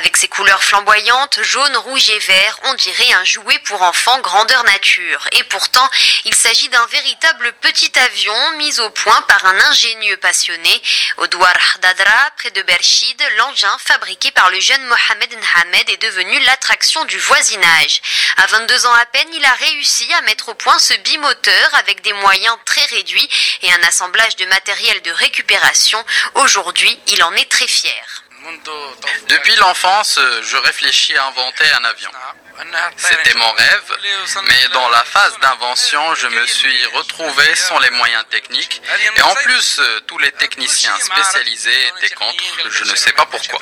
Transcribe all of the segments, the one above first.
Avec ses couleurs flamboyantes, jaune, rouge et vert, on dirait un jouet pour enfants grandeur nature. Et pourtant, il s'agit d'un véritable petit avion mis au point par un ingénieux passionné. Au Douar Dadra, près de Berchid, l'engin fabriqué par le jeune Mohamed Nhamed est devenu l'attraction du voisinage. À 22 ans à peine, il a réussi à mettre au point ce bimoteur avec des moyens très réduits et un assemblage de matériel de récupération. Aujourd'hui, il en est très fier. Depuis l'enfance, je réfléchis à inventer un avion. C'était mon rêve, mais dans la phase d'invention, je me suis retrouvé sans les moyens techniques. Et en plus, tous les techniciens spécialisés étaient contre. Je ne sais pas pourquoi.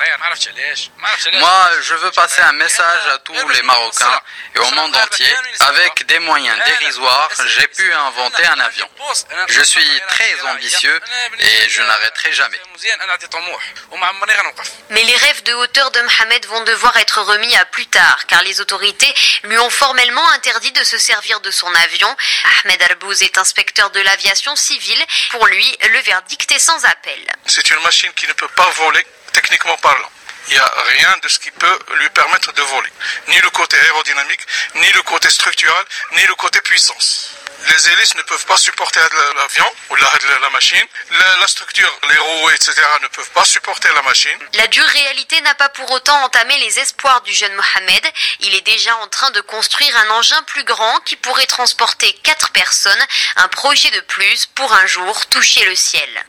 Moi, je veux passer un message à tous les Marocains et au monde entier. Avec des moyens dérisoires, j'ai pu inventer un avion. Je suis très ambitieux et je n'arrêterai jamais. Mais les rêves de hauteur de Mohamed vont devoir être remis à plus tard, car les autorités lui ont formellement interdit de se servir de son avion. Ahmed Arbouz est inspecteur de l'aviation civile. Pour lui, le verdict est sans appel. C'est une machine qui ne peut pas voler, techniquement parlant. Il n'y a rien de ce qui peut lui permettre de voler. Ni le côté aérodynamique, ni le côté structural, ni le côté puissance. Les hélices ne peuvent pas supporter l'avion ou la, machine. La, la, structure, les roues, etc. ne peuvent pas supporter la machine. La dure réalité n'a pas pour autant entamé les espoirs du jeune Mohamed. Il est déjà en train de construire un engin plus grand qui pourrait transporter quatre personnes. Un projet de plus pour un jour toucher le ciel.